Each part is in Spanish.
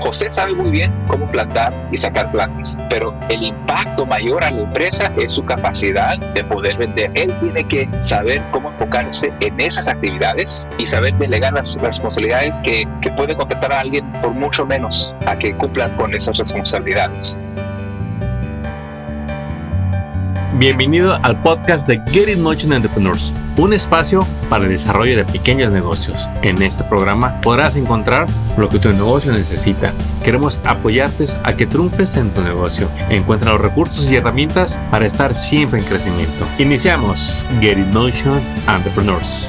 José sabe muy bien cómo plantar y sacar plantas, pero el impacto mayor a la empresa es su capacidad de poder vender. Él tiene que saber cómo enfocarse en esas actividades y saber delegar las responsabilidades que, que puede contratar a alguien por mucho menos a que cumplan con esas responsabilidades. Bienvenido al podcast de Get It Motion Entrepreneurs, un espacio para el desarrollo de pequeños negocios. En este programa podrás encontrar lo que tu negocio necesita. Queremos apoyarte a que triunfes en tu negocio. Encuentra los recursos y herramientas para estar siempre en crecimiento. Iniciamos Get It Motion Entrepreneurs.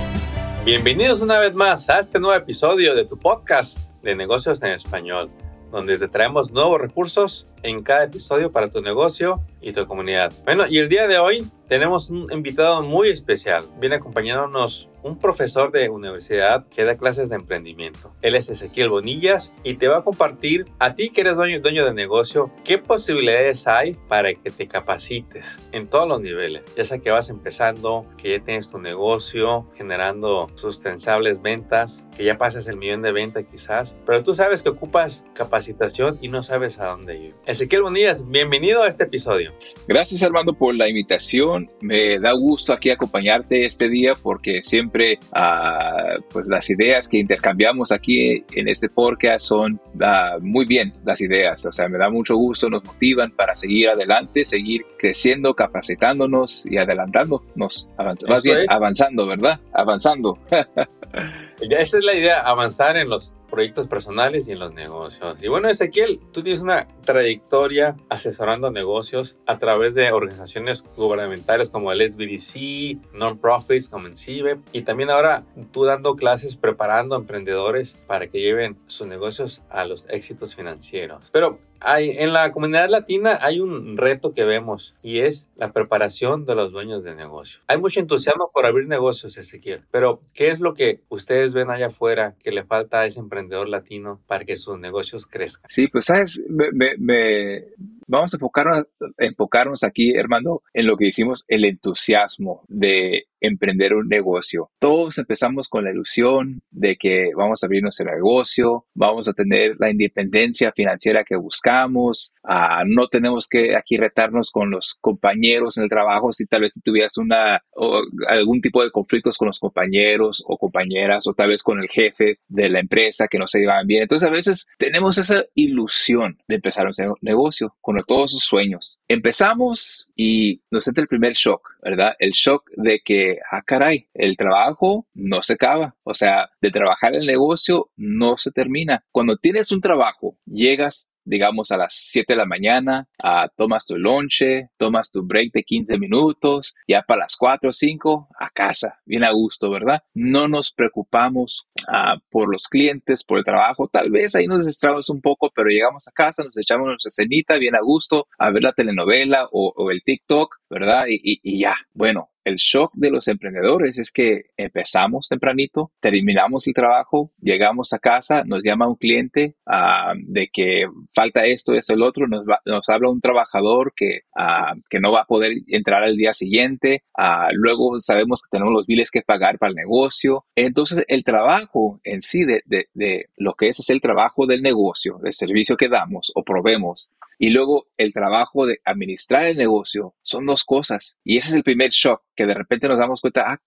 Bienvenidos una vez más a este nuevo episodio de tu podcast de negocios en español, donde te traemos nuevos recursos en cada episodio para tu negocio y tu comunidad. Bueno, y el día de hoy tenemos un invitado muy especial. Viene acompañándonos un profesor de universidad que da clases de emprendimiento. Él es Ezequiel Bonillas y te va a compartir a ti que eres dueño, de negocio qué posibilidades hay para que te capacites en todos los niveles. Ya sea que vas empezando, que ya tienes tu negocio generando sustentables ventas, que ya pasas el millón de ventas quizás, pero tú sabes que ocupas capacitación y no sabes a dónde ir. Ezequiel Bonillas, bienvenido a este episodio. Gracias Armando por la invitación. Me da gusto aquí acompañarte este día porque siempre uh, pues las ideas que intercambiamos aquí en este podcast son uh, muy bien las ideas. O sea, me da mucho gusto, nos motivan para seguir adelante, seguir creciendo, capacitándonos y adelantándonos. Avanz más bien, avanzando, ¿verdad? Avanzando. Esa es la idea, avanzar en los proyectos personales y en los negocios. Y bueno, Ezequiel, tú tienes una trayectoria asesorando negocios a través de organizaciones gubernamentales como el SBDC, non-profits como en CIBE, y también ahora tú dando clases preparando emprendedores para que lleven sus negocios a los éxitos financieros. Pero hay, en la comunidad latina hay un reto que vemos y es la preparación de los dueños de negocio. Hay mucho entusiasmo por abrir negocios, Ezequiel, pero ¿qué es lo que ustedes ven allá afuera que le falta a ese emprendedor latino para que sus negocios crezcan? Sí, pues sabes, me, me, vamos a enfocarnos, enfocarnos aquí, hermano, en lo que hicimos, el entusiasmo de emprender un negocio. Todos empezamos con la ilusión de que vamos a abrir nuestro negocio, vamos a tener la independencia financiera que buscamos, uh, no tenemos que aquí retarnos con los compañeros en el trabajo si tal vez tuvieras una, o algún tipo de conflictos con los compañeros o compañeras o tal vez con el jefe de la empresa que no se llevan bien. Entonces a veces tenemos esa ilusión de empezar un negocio con todos sus sueños. Empezamos y nos entra el primer shock, ¿verdad? El shock de que ah, caray, el trabajo no se acaba. O sea, de trabajar el negocio no se termina. Cuando tienes un trabajo, llegas digamos a las 7 de la mañana, uh, tomas tu lonche, tomas tu break de 15 minutos, ya para las 4 o 5 a casa, bien a gusto, ¿verdad? No nos preocupamos uh, por los clientes, por el trabajo, tal vez ahí nos distraemos un poco, pero llegamos a casa, nos echamos nuestra cenita bien a gusto, a ver la telenovela o, o el TikTok, ¿verdad? Y, y, y ya, bueno, el shock de los emprendedores es que empezamos tempranito, terminamos el trabajo, llegamos a casa, nos llama un cliente uh, de que falta esto, esto, el otro, nos, va, habla un trabajador que, uh, que no va a poder entrar al día siguiente, uh, luego sabemos que tenemos los biles que pagar para el negocio. Entonces, el trabajo en sí de, de, de lo que es, es el trabajo del negocio, del servicio que damos o probemos, y luego el trabajo de administrar el negocio son dos cosas. Y ese es el primer shock, que de repente nos damos cuenta, ah,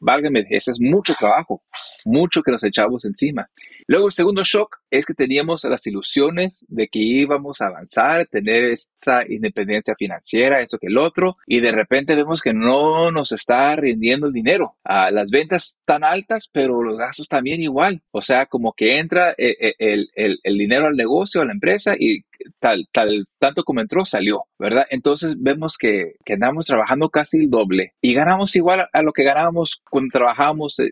válgame, ese es mucho trabajo, mucho que nos echamos encima. Luego el segundo shock es que teníamos las ilusiones de que íbamos a avanzar, tener esta independencia financiera, eso que el otro, y de repente vemos que no nos está rindiendo el dinero. Ah, las ventas tan altas, pero los gastos también igual. O sea, como que entra el, el, el, el dinero al negocio, a la empresa, y tal, tal, tanto como entró, salió, ¿verdad? Entonces vemos que, que andamos trabajando casi el doble y ganamos igual a lo que ganábamos cuando trabajábamos eh,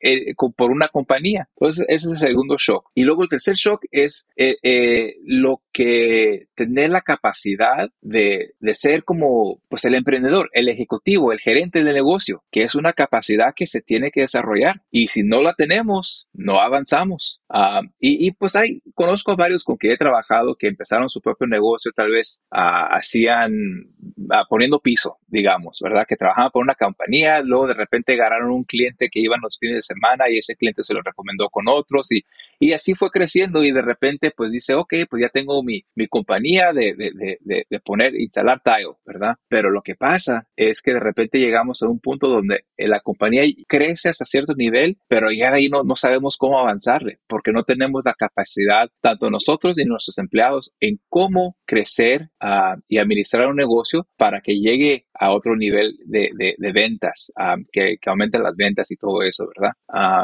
eh, eh, por una compañía. Entonces, ese es el segundo shock. Y luego el tercer shock es eh, eh, lo que tener la capacidad de, de, ser como pues el emprendedor, el ejecutivo, el gerente del negocio, que es una capacidad que se tiene que desarrollar. Y si no la tenemos, no avanzamos. Uh, y, y, pues hay, conozco a varios con que he trabajado que empezaron su propio negocio, tal vez uh, hacían, uh, poniendo piso digamos, ¿verdad? Que trabajaban por una compañía, luego de repente agarraron un cliente que iban los fines de semana y ese cliente se lo recomendó con otros y, y así fue creciendo y de repente pues dice, ok, pues ya tengo mi, mi compañía de, de, de, poner, instalar tile, ¿verdad? Pero lo que pasa es que de repente llegamos a un punto donde la compañía crece hasta cierto nivel, pero ya de ahí no, no sabemos cómo avanzarle porque no tenemos la capacidad, tanto nosotros y nuestros empleados, en cómo crecer uh, y administrar un negocio para que llegue a otro nivel de, de, de ventas, um, que, que aumenten las ventas y todo eso, ¿verdad?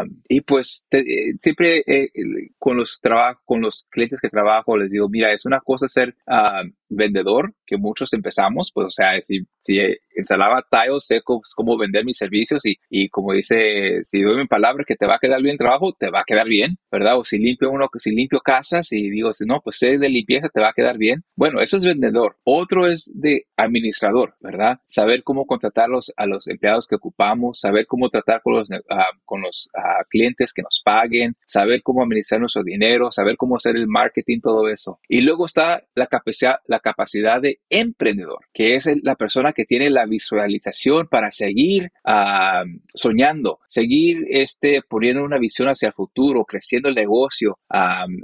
Um, y pues te, eh, siempre eh, con los trabajos, con los clientes que trabajo, les digo, mira, es una cosa ser uh, vendedor, que muchos empezamos, pues, o sea, si, si instalaba tiles, sé cómo, cómo, vender mis servicios y, y como dice, si doy mi palabra que te va a quedar bien trabajo, te va a quedar bien, ¿verdad? O si limpio uno, si limpio casas y digo, si no, pues sé de limpieza, te va a quedar bien. Bueno, eso es vendedor. Otro es de administrador, ¿verdad? Saber cómo contratar los, a los empleados que ocupamos, saber cómo tratar con los, uh, con los uh, clientes que nos paguen, saber cómo administrar nuestro dinero, saber cómo hacer el marketing, todo eso. Y luego está la capacidad, la capacidad de emprendedor, que es la persona que tiene la visualización para seguir uh, soñando, seguir este, poniendo una visión hacia el futuro, creciendo el negocio,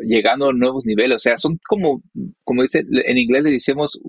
llegando a nuevos niveles. O sea, son como, como dice, en inglés le decimos,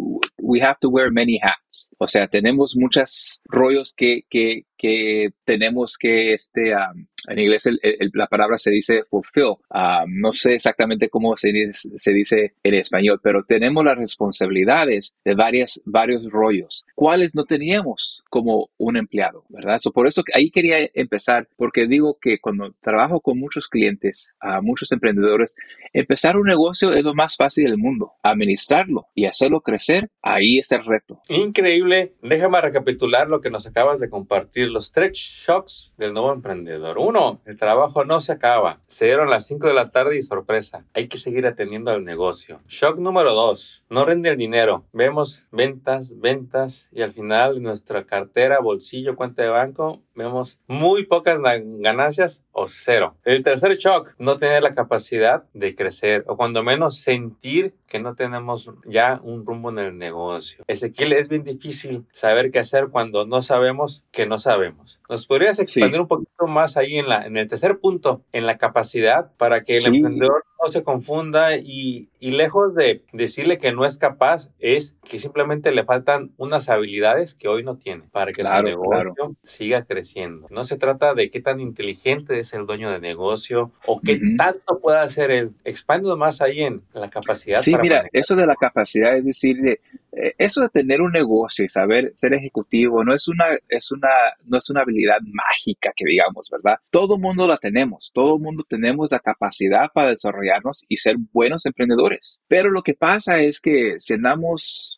we have to wear many hats. O sea, tenemos muchos rollos que, que, que tenemos que, este, um, en inglés el, el, la palabra se dice fulfill. Um, no sé exactamente cómo se, se, dice en español, pero tenemos las responsabilidades de varias, varios rollos, cuales no teníamos como un empleado, ¿verdad? So, por eso ahí quería empezar, porque digo que cuando trabajo con muchos clientes, a uh, muchos emprendedores, empezar un negocio es lo más fácil del mundo. Administrarlo y hacerlo crecer, ahí está el reto. Increíble. Déjame recapitular lo que nos acabas de compartir los tres shocks del nuevo emprendedor. Uno, el trabajo no se acaba. Se dieron las 5 de la tarde y sorpresa. Hay que seguir atendiendo al negocio. Shock número dos, no rinde el dinero. Vemos ventas, ventas y al final nuestra cartera, bolsillo, cuenta de banco, vemos muy pocas ganancias o cero. El tercer shock, no tener la capacidad de crecer o cuando menos sentir que no tenemos ya un rumbo en el negocio. Ezequiel, es bien difícil saber qué hacer cuando no sabemos que no sabemos. ¿Nos podrías expandir sí. un poquito más ahí en, la, en el tercer punto, en la capacidad para que el sí. emprendedor no se confunda y, y, lejos de decirle que no es capaz, es que simplemente le faltan unas habilidades que hoy no tiene para que claro, su negocio claro. siga creciendo. No se trata de qué tan inteligente es el dueño de negocio o qué uh -huh. tanto pueda hacer él. Expande más ahí en la capacidad. Sí, mira, manejar. eso de la capacidad es decir, de, eh, eso de tener un negocio y saber ser ejecutivo no es una, es una, no es una habilidad mágica que digamos, ¿verdad? Todo mundo la tenemos, todo mundo tenemos la capacidad para desarrollar y ser buenos emprendedores. Pero lo que pasa es que si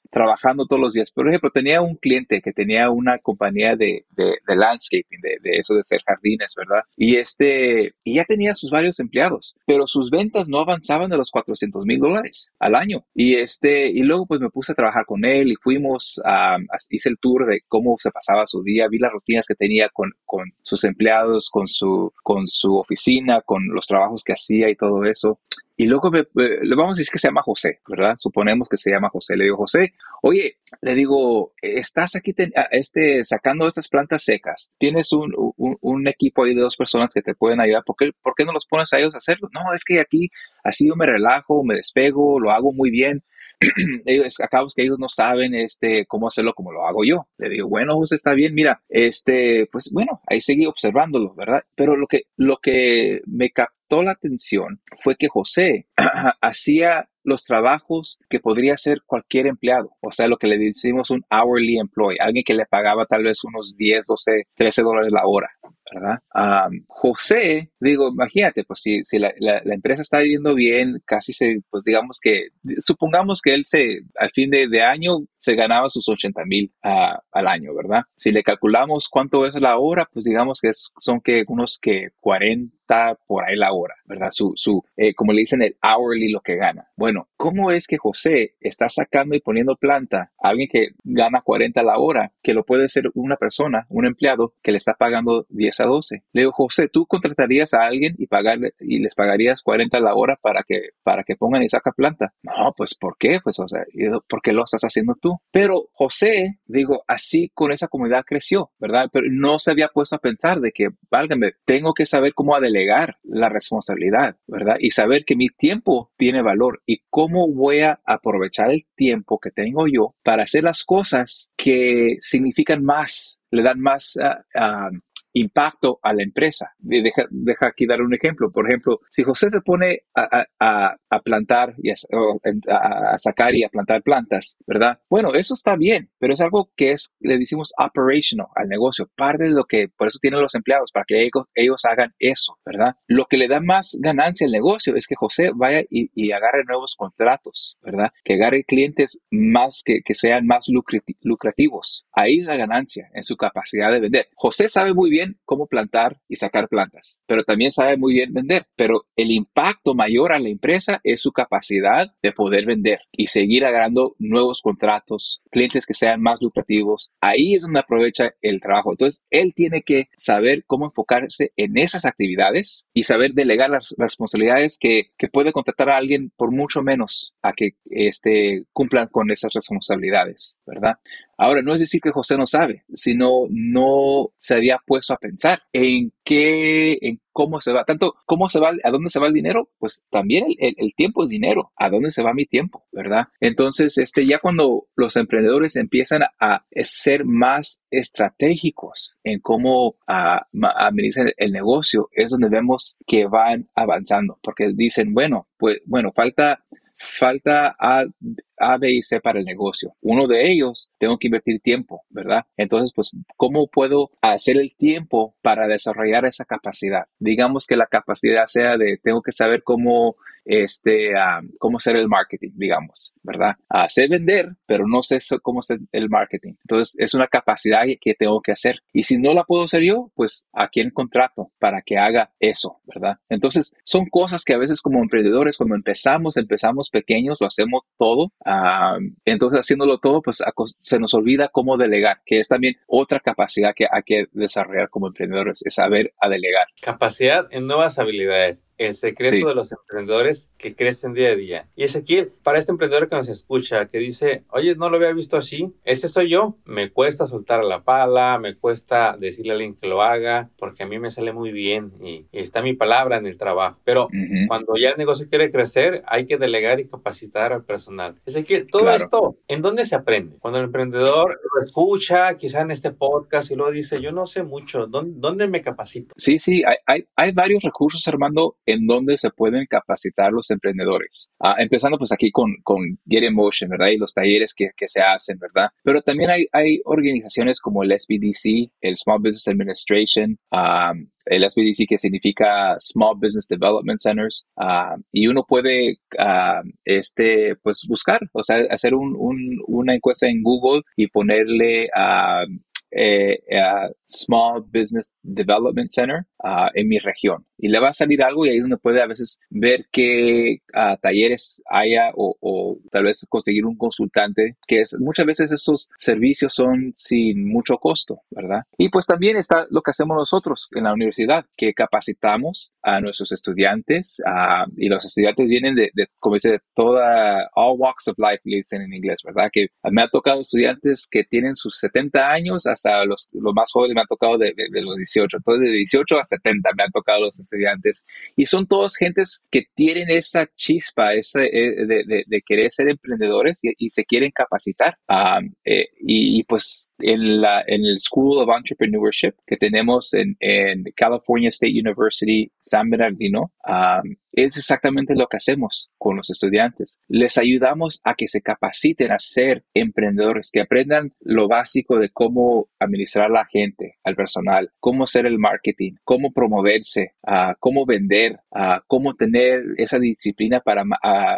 trabajando todos los días, por ejemplo, tenía un cliente que tenía una compañía de, de, de landscaping, de, de, eso de hacer jardines, ¿verdad? Y este, y ya tenía sus varios empleados, pero sus ventas no avanzaban de los 400 mil dólares al año. Y este, y luego pues me puse a trabajar con él y fuimos, a, hice el tour de cómo se pasaba su día, vi las rutinas que tenía con, con sus empleados, con su, con su oficina, con los trabajos que hacía y todo eso. Y luego me, le vamos a decir que se llama José, ¿verdad? Suponemos que se llama José. Le digo, José, oye, le digo, estás aquí te, este, sacando estas plantas secas. Tienes un, un, un, equipo ahí de dos personas que te pueden ayudar. ¿Por qué, ¿Por qué no los pones a ellos a hacerlo? No, es que aquí así yo me relajo, me despego, lo hago muy bien. ellos, que ellos no saben este, cómo hacerlo como lo hago yo. Le digo, bueno, José, está bien, mira, este, pues bueno, ahí seguí observándolo, ¿verdad? Pero lo que, lo que me captó la atención fue que José hacía los trabajos que podría hacer cualquier empleado, o sea, lo que le decimos un hourly employee, alguien que le pagaba tal vez unos 10, 12, 13 dólares la hora, ¿verdad? José, digo, imagínate, pues si, si la, empresa está yendo bien, casi se, pues digamos que, supongamos que él se, al fin de, año, se ganaba sus 80 mil al año, ¿verdad? Si le calculamos cuánto es la hora, pues digamos que son que unos que 40 por ahí la hora, ¿verdad? Su, su eh, como le dicen, el hourly lo que gana. Bueno, ¿cómo es que José está sacando y poniendo planta a alguien que gana 40 la hora, que lo puede ser una persona, un empleado, que le está pagando 10 10 a 12. Le digo, José, ¿tú contratarías a alguien y, pagarle, y les pagarías 40 a la hora para que, para que pongan y saca planta? No, pues ¿por qué? Pues, o sea, ¿por qué lo estás haciendo tú? Pero José, digo, así con esa comunidad creció, ¿verdad? Pero no se había puesto a pensar de que, válgame, tengo que saber cómo delegar la responsabilidad, ¿verdad? Y saber que mi tiempo tiene valor y cómo voy a aprovechar el tiempo que tengo yo para hacer las cosas que significan más, le dan más uh, impacto a la empresa. Deja, aquí dar un ejemplo. Por ejemplo, si José se pone a, plantar y a, a, sacar y a plantar plantas, ¿verdad? Bueno, eso está bien, pero es algo que es, le decimos operational al negocio. Parte de lo que, por eso tienen los empleados, para que ellos, hagan eso, ¿verdad? Lo que le da más ganancia al negocio es que José vaya y, y agarre nuevos contratos, ¿verdad? Que agarre clientes más que, que sean más lucrativos. Ahí es la ganancia en su capacidad de vender. José sabe muy bien cómo plantar y sacar plantas, pero también sabe muy bien vender. Pero el impacto mayor a la empresa es su capacidad de poder vender y seguir agarrando nuevos contratos, clientes que sean más lucrativos. Ahí es donde aprovecha el trabajo. Entonces, él tiene que saber cómo enfocarse en esas actividades y saber delegar las responsabilidades que, que puede contratar a alguien por mucho menos a que este, cumplan con esas responsabilidades, ¿verdad? Ahora, no es decir que José no sabe, sino no se había puesto a pensar en qué, en cómo se va, tanto cómo se va, a dónde se va el dinero, pues también el, tiempo es dinero, a dónde se va mi tiempo, ¿verdad? Entonces, este, ya cuando los emprendedores empiezan a ser más estratégicos en cómo administrar el negocio, es donde vemos que van avanzando, porque dicen, bueno, pues, bueno, falta falta a, a, B y C para el negocio. Uno de ellos, tengo que invertir tiempo, ¿verdad? Entonces, pues, ¿cómo puedo hacer el tiempo para desarrollar esa capacidad? Digamos que la capacidad sea de, tengo que saber cómo este, cómo hacer el marketing, digamos, ¿verdad? sé vender, pero no sé cómo hacer el marketing. Entonces, es una capacidad que tengo que hacer. Y si no la puedo hacer yo, pues a quién contrato para que haga eso, ¿verdad? Entonces, son cosas que a veces como emprendedores, cuando empezamos, empezamos pequeños, lo hacemos todo. Entonces, haciéndolo todo, pues se nos olvida cómo delegar, que es también otra capacidad que hay que desarrollar como emprendedores, es saber a delegar. Capacidad en nuevas habilidades. El secreto de los emprendedores que crecen día a día. Y Ezequiel, para este emprendedor que nos escucha, que dice, oye, no lo había visto así, ese soy yo, me cuesta soltar la pala, me cuesta decirle a alguien que lo haga, porque a mí me sale muy bien y, está mi palabra en el trabajo. Pero cuando ya el negocio quiere crecer, hay que delegar y capacitar al personal. Ezequiel, todo esto, ¿en dónde se aprende? Cuando el emprendedor lo escucha, quizá en este podcast, y luego dice, yo no sé mucho, ¿dónde, me capacito? Sí, sí, hay, hay, hay varios recursos, Armando, en donde se pueden capacitar los emprendedores. Ah, empezando pues aquí con, con Get in Motion, ¿verdad? Y los talleres que, que se hacen, ¿verdad? Pero también hay, hay organizaciones como el SBDC, el Small Business Administration, um, el SBDC que significa Small Business Development Centers, um, y uno puede um, este, pues buscar, o sea, hacer un, un, una encuesta en Google y ponerle a eh, Small Business Development Center uh, en mi región. Y le va a salir algo y ahí es donde puede a veces ver qué uh, talleres haya o, o, tal vez conseguir un consultante, que es muchas veces esos servicios son sin mucho costo, ¿verdad? Y pues también está lo que hacemos nosotros en la universidad, que capacitamos a nuestros estudiantes y los estudiantes vienen de, de, como dice, toda, all walks of life, le dicen en inglés, ¿verdad? Que me ha tocado estudiantes que tienen sus 70 años hasta los, los más jóvenes me han tocado de, de, los 18. Entonces, de 18 a 70 me han tocado los estudiantes. Y son todos gentes que tienen esa chispa esa, eh, de, de querer ser emprendedores y, se quieren capacitar. Um, eh, y, y, pues en, la, en el School of Entrepreneurship que tenemos en, en California State University, San Bernardino, um, es exactamente lo que hacemos con los estudiantes. Les ayudamos a que se capaciten a ser emprendedores, que aprendan lo básico de cómo administrar la gente, al personal, cómo hacer el marketing, cómo promoverse, uh, cómo vender, uh, cómo tener esa disciplina para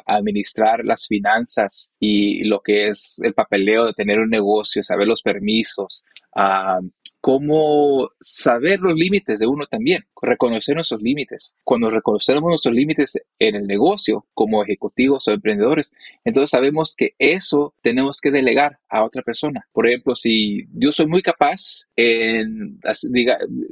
administrar las finanzas y lo que es el papeleo de tener un negocio, saber los permisos, cómo saber los límites de uno también, reconocer nuestros límites. Cuando reconocemos nuestros límites en el negocio como ejecutivos o emprendedores, entonces sabemos que eso tenemos que delegar a otra persona. Por ejemplo, si yo soy muy capaz en,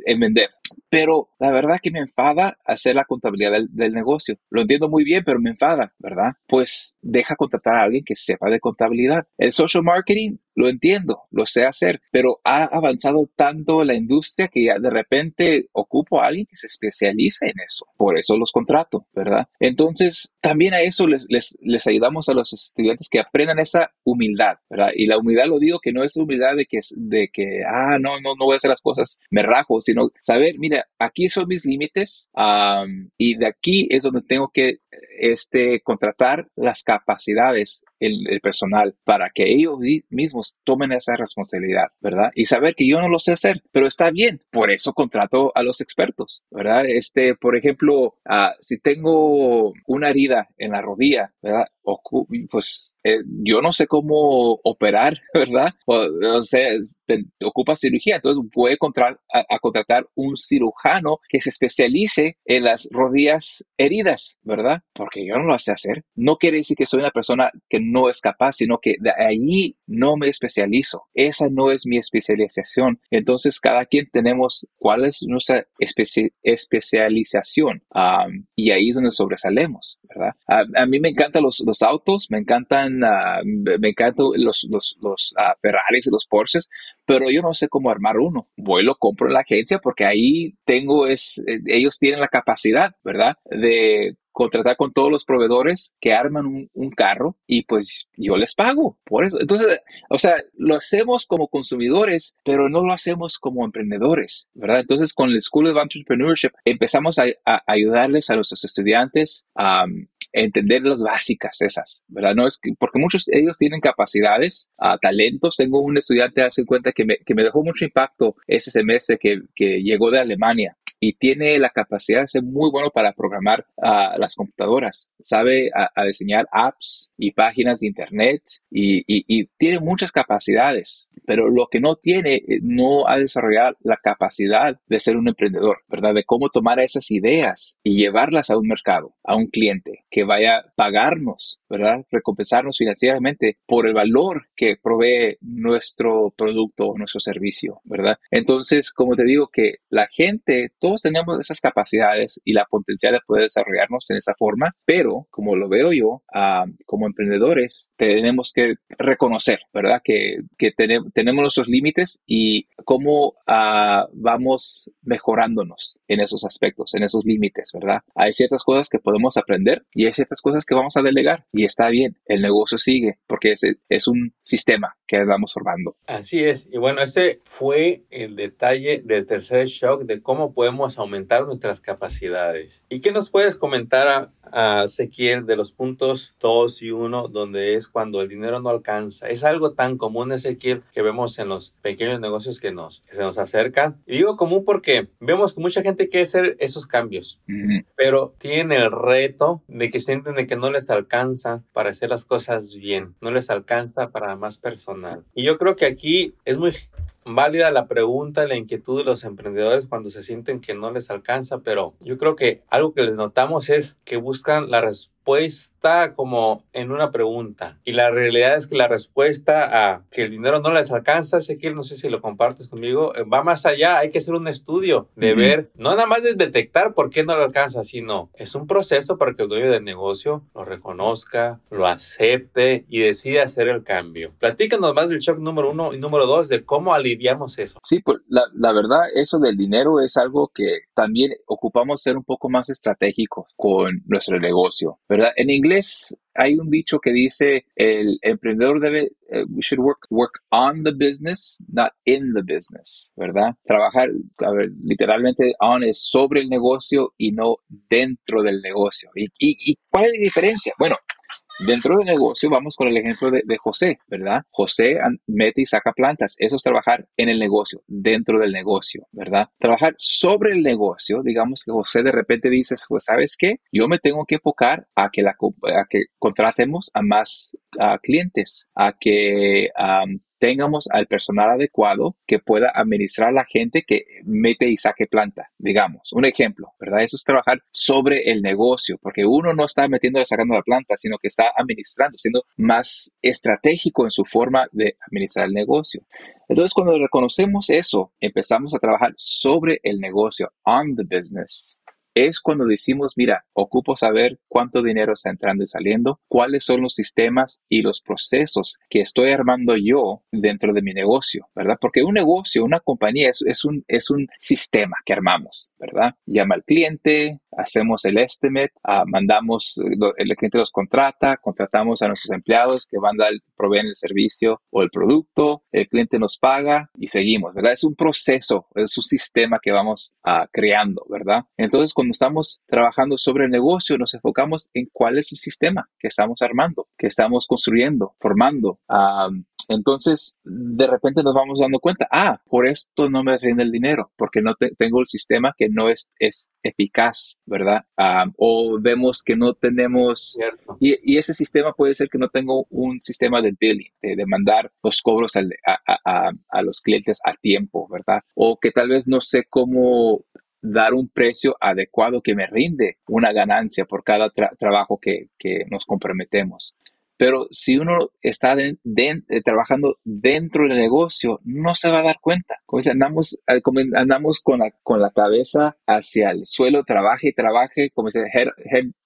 en vender, pero la verdad que me enfada hacer la contabilidad del, negocio. Lo entiendo muy bien, pero me enfada, ¿verdad? Pues deja contratar a alguien que sepa de contabilidad. El social marketing lo entiendo, lo sé hacer, pero ha avanzado tanto la industria que ya de repente ocupo a alguien que se especialice en eso. Por eso los contrato, ¿verdad? Entonces, también a eso les, les, les ayudamos a los estudiantes que aprendan esa humildad, ¿verdad? Y la humildad lo digo que no es humildad de que, de que ah, no, no, no voy a hacer las cosas, me rajo, sino saber, mira, aquí son mis límites y de aquí es donde tengo que este, contratar las capacidades, el, personal, para que ellos mismos tomen esa responsabilidad, ¿verdad? Y saber que yo no lo sé hacer, pero está bien, por eso contrato a los expertos, ¿verdad? Este, por ejemplo, ah, si tengo una herida en la rodilla, ¿verdad? pues eh, yo no sé cómo operar, ¿verdad? O, sea, te, ocupa cirugía, entonces voy a, a, contratar un cirujano que se especialice en las rodillas heridas, ¿verdad? Porque yo no lo sé hacer. No quiere decir que soy una persona que no es capaz, sino que de ahí no me especializo. Esa no es mi especialización. Entonces, cada quien tenemos cuál es nuestra especialización y ahí es donde sobresalemos, ¿verdad? A, mí me encantan los, los autos, me encantan, uh, me encantan los, los, los uh, Ferraris y los Porsches, pero yo no sé cómo armar uno. Voy lo compro en la agencia porque ahí tengo es, eh, ellos tienen la capacidad, ¿verdad? De contratar con todos los proveedores que arman un, carro y pues yo les pago por eso. Entonces, o sea, lo hacemos como consumidores, pero no lo hacemos como emprendedores, ¿verdad? Entonces, con el School of Entrepreneurship empezamos a, ayudarles a nuestros estudiantes a entender las básicas esas, ¿verdad? No es que, porque muchos ellos tienen capacidades, uh, talentos. Tengo un estudiante, hace cuenta, que me, que me dejó mucho impacto ese semestre que, que llegó de Alemania y tiene la capacidad de ser muy bueno para programar uh, las computadoras. Sabe a, diseñar apps y páginas de internet y, y, tiene muchas capacidades, pero lo que no tiene, eh, no ha desarrollado la capacidad de ser un emprendedor, ¿verdad? De cómo tomar esas ideas y llevarlas a un mercado, a un cliente que vaya a pagarnos, ¿verdad? Recompensarnos financieramente por el valor que provee nuestro producto o nuestro servicio, ¿verdad? Entonces, como te digo, que la gente, todos tenemos esas capacidades y la potencial de poder desarrollarnos en esa forma, pero como lo veo yo, uh, como emprendedores, tenemos que reconocer, ¿verdad? Que, que tenemos, nuestros límites y cómo uh, vamos mejorándonos en esos aspectos, en esos límites, ¿verdad? Hay ciertas cosas que podemos aprender y hay ciertas cosas que vamos a delegar y está bien, el negocio sigue porque es, es un sistema que vamos formando. Así es, y bueno, ese fue el detalle del tercer shock de cómo podemos aumentar nuestras capacidades. ¿Y qué nos puedes comentar a, a Ezequiel de los puntos 2 y 1, donde es cuando el dinero no alcanza? Es algo tan común, Ezequiel, que vemos en los pequeños negocios que, nos, que se nos acercan. Y digo común porque vemos que mucha gente quiere hacer esos cambios, pero tiene el reto de que sienten de que no les alcanza para hacer las cosas bien, no les alcanza para más personal. Y yo creo que aquí es muy válida la pregunta, la inquietud de los emprendedores cuando se sienten que no les alcanza, pero yo creo que algo que les notamos es que buscan la respuesta respuesta como en una pregunta. Y la realidad es que la respuesta a que el dinero no les alcanza, Ezequiel, no sé si lo compartes conmigo, eh, va más allá. Hay que hacer un estudio de ver, no nada más de detectar por qué no le alcanza, sino es un proceso para que el dueño del negocio lo reconozca, lo acepte y decida hacer el cambio. Platícanos más del shock número uno y número dos de cómo aliviamos eso. Sí, pues la, la verdad, eso del dinero es algo que también ocupamos ser un poco más estratégicos con nuestro negocio. En inglés hay un dicho que dice el emprendedor debe, eh, we should work, work on the business, not in the business, ¿verdad? Trabajar, a ver, literalmente on es sobre el negocio y no dentro del negocio. ¿Y, y, y cuál es la diferencia? Bueno, Dentro del negocio, vamos con el ejemplo de, José, ¿verdad? José mete y saca plantas. Eso es trabajar en el negocio, dentro del negocio, ¿verdad? Trabajar sobre el negocio, digamos que José de repente dice, pues, ¿sabes qué? Yo me tengo que enfocar a que, la, a que contratemos a más clientes, a que tengamos al personal adecuado que pueda administrar la gente que mete y saque planta, digamos. Un ejemplo, ¿verdad? Eso es trabajar sobre el negocio, porque uno no está metiendo y sacando la planta, sino que está administrando, siendo más estratégico en su forma de administrar el negocio. Entonces, cuando reconocemos eso, empezamos a trabajar sobre el negocio, on the business es cuando decimos, mira, ocupo saber cuánto dinero está entrando y saliendo, cuáles son los sistemas y los procesos que estoy armando yo dentro de mi negocio, ¿verdad? Porque un negocio, una compañía es, un, sistema que armamos, ¿verdad? Llama al cliente, hacemos el estimate, ah, mandamos, el cliente los contrata, contratamos a nuestros empleados que van a proveen el servicio o el producto, el cliente nos paga y seguimos, ¿verdad? Es un proceso, es un sistema que vamos uh, creando, ¿verdad? Entonces, cuando estamos trabajando sobre el negocio, nos enfocamos en cuál es el sistema que estamos armando, que estamos construyendo, formando. Entonces, de repente nos vamos dando cuenta, ah, por esto no me rinde el dinero, porque no tengo el sistema que no es, es eficaz, ¿verdad? o vemos que no tenemos, y, y, ese sistema puede ser que no tengo un sistema de billing, de, mandar los cobros a, a, a, los clientes a tiempo, ¿verdad? O que tal vez no sé cómo dar un precio adecuado que me rinde una ganancia por cada trabajo que, que, nos comprometemos. Pero si uno está eh, trabajando dentro del negocio, no se va a dar cuenta. Como andamos, eh, andamos con, la, con la cabeza hacia el suelo, trabaje y trabaje, como dice, head,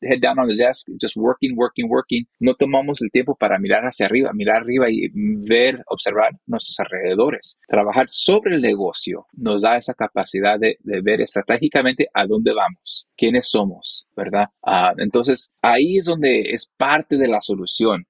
head, down on the desk, just working, working, working. No tomamos el tiempo para mirar hacia arriba, mirar arriba y ver, observar nuestros alrededores. Trabajar sobre el negocio nos da esa capacidad de, de ver estratégicamente a dónde vamos, quiénes somos, ¿verdad? Ah, entonces, ahí es donde es parte de la solución.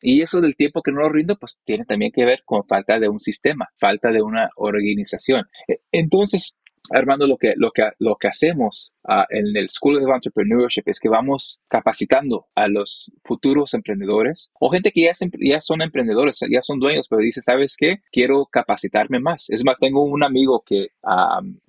Y eso del tiempo que no lo rindo, pues tiene también que ver con falta de un sistema, falta de una organización. E, entonces, Armando, lo que, lo que, lo que hacemos ah, en el School of Entrepreneurship es que vamos capacitando a los futuros emprendedores o gente que ya, son emprendedores, ya son dueños, pero dice, ¿sabes qué? Quiero capacitarme más. Es más, tengo un amigo que,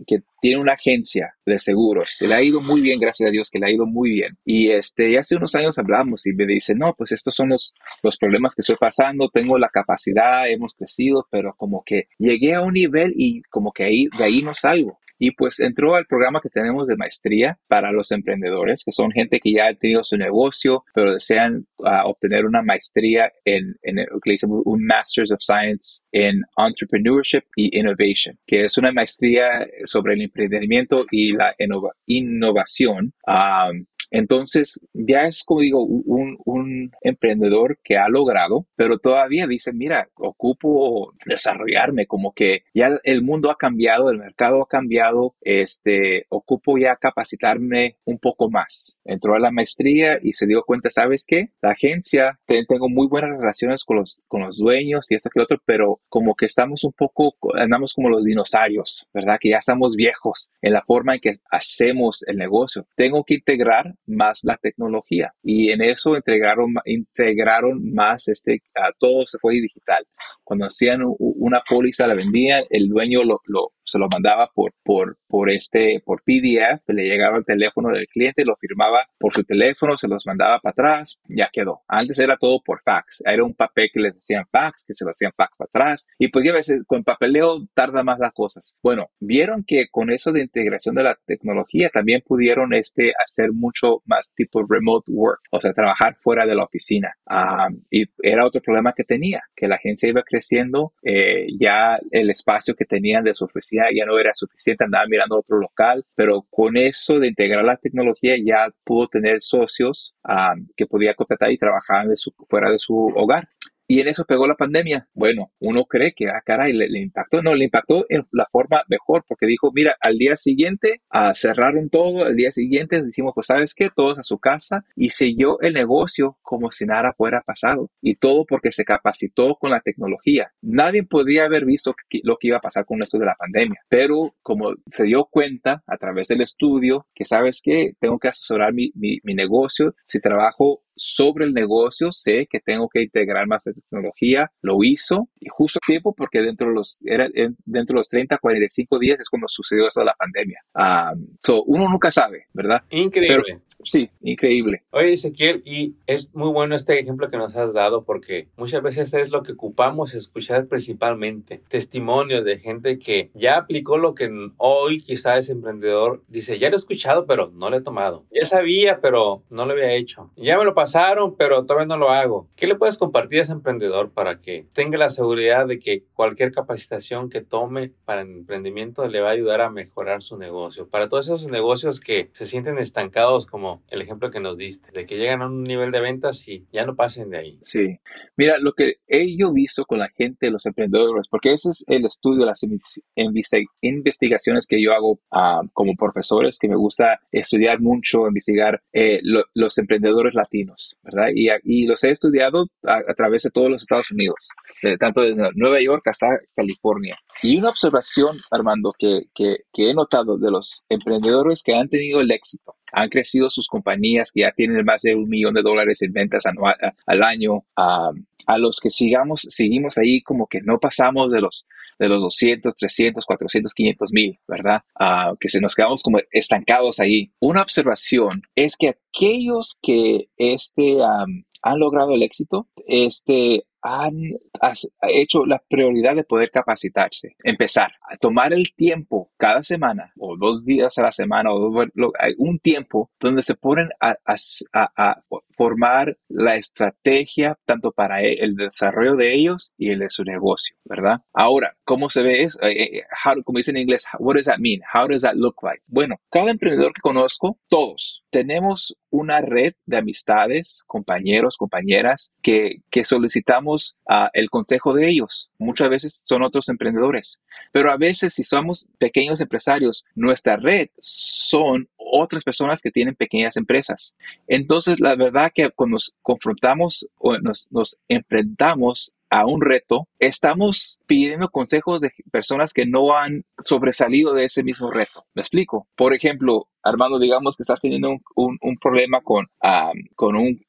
que tiene una agencia de seguros. Le ha ido muy bien, gracias a Dios que le ha ido muy bien. Y este, hace unos años hablamos y me dice, no, pues estos son los, los problemas que estoy pasando, tengo la capacidad, hemos crecido, pero como que llegué a un nivel y como que ahí, de ahí no salgo. Y pues entró al programa que tenemos de maestría para los emprendedores, que son gente que ya ha tenido su negocio, pero desean ah, obtener una maestría en, en le decimos un Masters of Science en Entrepreneurship y Innovation, que es una maestría sobre el emprendimiento y la innovación um, entonces, ya es como digo, un, un, emprendedor que ha logrado, pero todavía dice, mira, ocupo desarrollarme, como que ya el mundo ha cambiado, el mercado ha cambiado, este, ocupo ya capacitarme un poco más. Entró a la maestría y se dio cuenta, ¿sabes qué? La agencia, tengo muy buenas relaciones con los, con los dueños y esto que otro, pero como que estamos un poco, andamos como los dinosaurios, ¿verdad? Que ya estamos viejos en la forma en que hacemos el negocio. Tengo que integrar más la tecnología y en eso integraron, integraron más, este, todo se fue digital. Cuando hacían una póliza, la vendían, el dueño lo, lo se lo mandaba por, por, por, este, por PDF, le llegaba al teléfono del cliente, lo firmaba por su teléfono, se los mandaba para atrás, ya quedó. Antes era todo por fax, era un papel que les decían fax, que se lo hacían fax para atrás, y pues ya a veces con papeleo tarda más las cosas. Bueno, vieron que con eso de integración de la tecnología también pudieron este, hacer mucho más tipo remote work, o sea, trabajar fuera de la oficina. Ah, y era otro problema que tenía, que la agencia iba creciendo, eh, ya el espacio que tenían de su oficina ya no era suficiente, andaba mirando otro local, pero con eso de integrar la tecnología ya pudo tener socios ah, que podía contratar y trabajar fuera de su hogar. Y en eso pegó la pandemia. Bueno, uno cree que, ah, caray, le, impactó. No, le impactó en la forma mejor, porque dijo, mira, al día siguiente uh, cerraron todo, al día siguiente decimos, pues, ¿sabes qué? Todos a su casa y siguió el negocio como si nada fuera pasado. Y todo porque se capacitó con la tecnología. Nadie podía haber visto lo que iba a pasar con esto de la pandemia, pero como se dio cuenta a través del estudio que, ¿sabes qué? Tengo que asesorar mi, mi, mi negocio. Si trabajo sobre el negocio, sé que tengo que integrar más de tecnología, lo hizo y justo tiempo porque dentro de los, era, dentro de los 30, 45 días es cuando sucedió eso de la pandemia. Um, so, uno nunca sabe, ¿verdad? Increíble. Sí, increíble. Oye, Ezequiel, y es muy bueno este ejemplo que nos has dado porque muchas veces es lo que ocupamos escuchar principalmente, testimonios de gente que ya aplicó lo que hoy quizá es emprendedor, dice, ya lo he escuchado, pero no lo he tomado. Ya sabía, pero no lo había hecho. Ya me lo pasaron, pero todavía no lo hago. ¿Qué le puedes compartir a ese emprendedor para que tenga la seguridad de que cualquier capacitación que tome para emprendimiento le va a ayudar a mejorar su negocio? Para todos esos negocios que se sienten estancados, como el ejemplo que nos diste, de que llegan a un nivel de ventas y ya no pasen de ahí. Sí, mira, lo que he yo visto con la gente, los emprendedores, porque ese es el estudio, las investigaciones que yo hago ah, como profesores, que me gusta estudiar mucho, investigar eh, los emprendedores latinos, ¿verdad? Y, y los he estudiado a, través de todos los Estados Unidos, tanto desde Nueva York hasta California. Y una observación, Armando, que, que, que he notado de los emprendedores que han tenido el éxito han crecido sus compañías que ya tienen más de un millón de dólares en ventas anual, al año, a los que sigamos, seguimos ahí como que no pasamos de los, de los 200, 300, 400, 500 mil, ¿verdad? que se nos quedamos como estancados ahí. Una observación es que aquellos que este, han logrado el éxito, este, han hecho la prioridad de poder capacitarse, empezar a tomar el tiempo cada semana o dos días a la semana o un tiempo donde se ponen a, formar la estrategia tanto para e, el desarrollo de ellos y el de su negocio, ¿verdad? Ahora, ¿cómo se ve eso? Eh, eh, como dice en inglés, what does that mean? How does that look like? Bueno, cada emprendedor que conozco, todos tenemos una red de amistades, compañeros, compañeras que, que solicitamos uh, el consejo de ellos. Muchas veces son otros emprendedores, pero a veces si somos pequeños empresarios, nuestra red son otras personas que tienen pequeñas empresas. Entonces, la verdad que cuando nos confrontamos o nos, enfrentamos a un reto, estamos pidiendo consejos de personas que no han sobresalido de ese mismo reto. ¿Me explico? Por ejemplo, Armando, digamos que estás teniendo un, problema con, con un,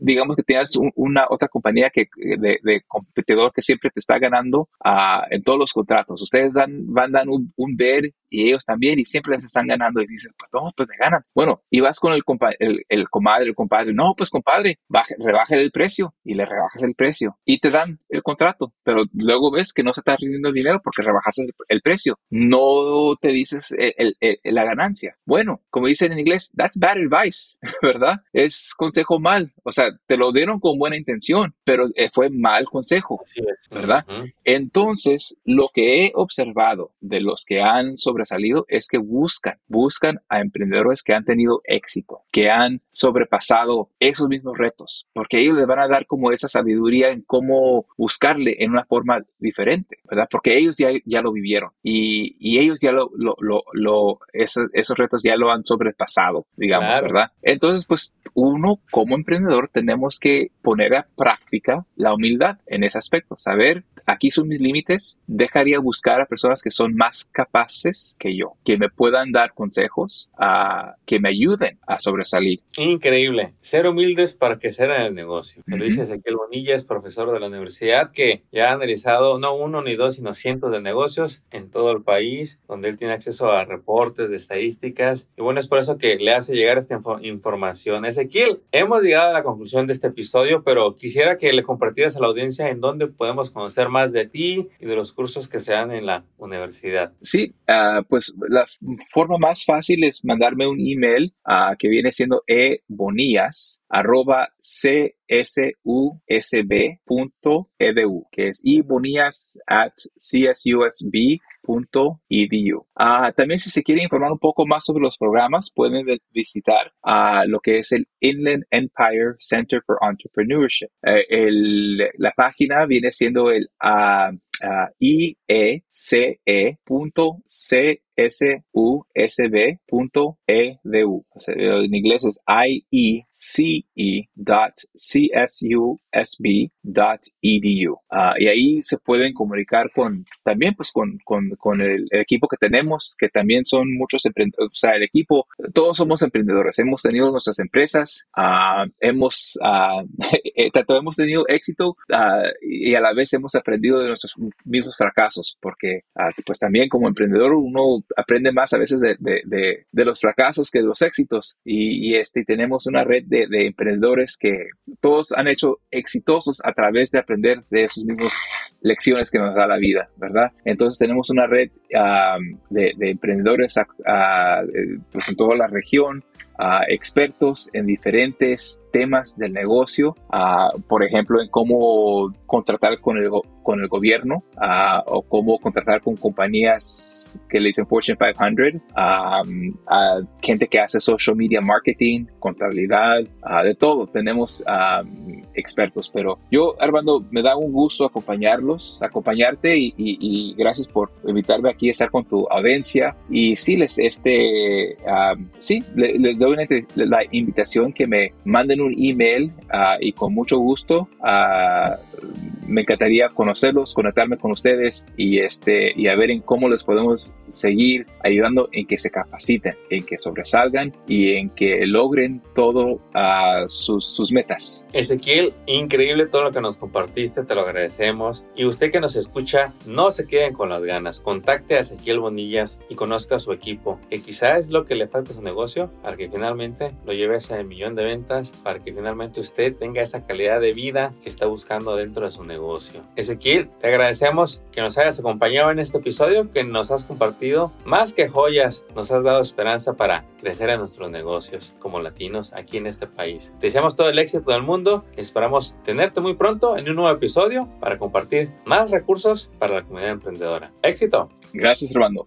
digamos que tienes una otra compañía que, de, de, competidor que siempre te está ganando uh, en todos los contratos. Ustedes dan, van dan un, un, ver y ellos también y siempre les están ganando y dicen, pues no, pues me ganan. Bueno, y vas con el, el, el comadre, el compadre, no, pues compadre, baje, rebaje el precio y le rebajas el precio y te dan el contrato, pero luego ves que no se está rindiendo el dinero porque rebajas el, el precio. No te dices el, la ganancia. Bueno, como dicen en inglés, that's bad advice, ¿verdad? Es consejo mal. O sea, te lo dieron con buena intención, pero eh, fue mal consejo, ¿verdad? Entonces, lo que he observado de los que han sobresalido es que buscan, buscan a emprendedores que han tenido éxito, que han sobrepasado esos mismos retos, porque ellos les van a dar como esa sabiduría en cómo buscarle en una forma diferente, ¿verdad? Porque ellos ya, ya lo vivieron y, y ellos ya lo, lo, lo, esos, esos retos ya lo han sobrepasado, digamos, ¿verdad? Entonces, pues uno como emprendedor tenemos que poner a práctica la humildad en ese aspecto, saber aquí son mis límites, dejaría buscar a personas que son más capaces que yo, que me puedan dar consejos, a, que me ayuden a sobresalir. Increíble. Ser humildes para que en el negocio. Se lo dice Ezequiel Bonilla, es profesor de la universidad que ya ha analizado no uno ni dos, sino cientos de negocios en todo el país, donde él tiene acceso a reportes de estadísticas. Y bueno, es por eso que le hace llegar esta información. Ezequiel, hemos llegado a la conclusión de este episodio, pero quisiera que le compartieras a la audiencia en dónde podemos conocer más de ti y de los cursos que se dan en la universidad. Sí, uh, pues la forma más fácil es mandarme un email uh, que viene siendo ebonillas arroba csusb.edu, que es ebonillas at csusb edu. Uh, también si se quiere informar un poco más sobre los programas, pueden visitar uh, lo que es el Inland Empire Center for Entrepreneurship. El, la página viene siendo el uh, iecc.csusb.edu. O sea, en inglés es iece.csusb.edu. Uh, y ahí se pueden comunicar con también pues con, con, con el, equipo que tenemos, que también son muchos emprendedores. O sea, el equipo, todos somos emprendedores. Hemos tenido nuestras empresas, uh, hemos, uh, tanto hemos tenido éxito y a la vez hemos aprendido de nuestros mismos fracasos, porque ah, pues también como emprendedor uno aprende más a veces de, los fracasos que de los éxitos y, este, tenemos una red de, emprendedores que todos han hecho exitosos a través de aprender de esas mismas lecciones que nos da la vida, ¿verdad? Entonces tenemos una red de, emprendedores pues en toda la región expertos en diferentes temas del negocio, por ejemplo, en cómo contratar con el, con el gobierno o cómo contratar con compañías que le dicen Fortune 500, a gente que hace social media marketing, contabilidad, de todo. Tenemos expertos, pero yo, Armando, me da un gusto acompañarlos, acompañarte y, gracias por invitarme aquí a estar con tu audiencia. Y sí, les, este, sí, les, doy la invitación que me manden un email ah, y con mucho gusto uh, me encantaría conocerlos, conectarme con ustedes y, este, y a ver en cómo les podemos seguir ayudando en que se capaciten, en que sobresalgan y en que logren todo a sus, sus metas. Ezequiel, increíble todo lo que nos compartiste, te lo agradecemos. Y usted que nos escucha, no se queden con las ganas. Contacte a Ezequiel Bonillas y conozca a su equipo, que quizá es lo que le falta a su negocio para que finalmente lo lleve a ese millón de ventas, para que finalmente usted tenga esa calidad de vida que está buscando dentro de su negocio negocio. Ezequiel, te agradecemos que nos hayas acompañado en este episodio, que nos has compartido más que joyas, nos has dado esperanza para crecer en nuestros negocios como latinos aquí en este país. Te deseamos todo el éxito del mundo y esperamos tenerte muy pronto en un nuevo episodio para compartir más recursos para la comunidad emprendedora. ¡Éxito! Gracias, Armando.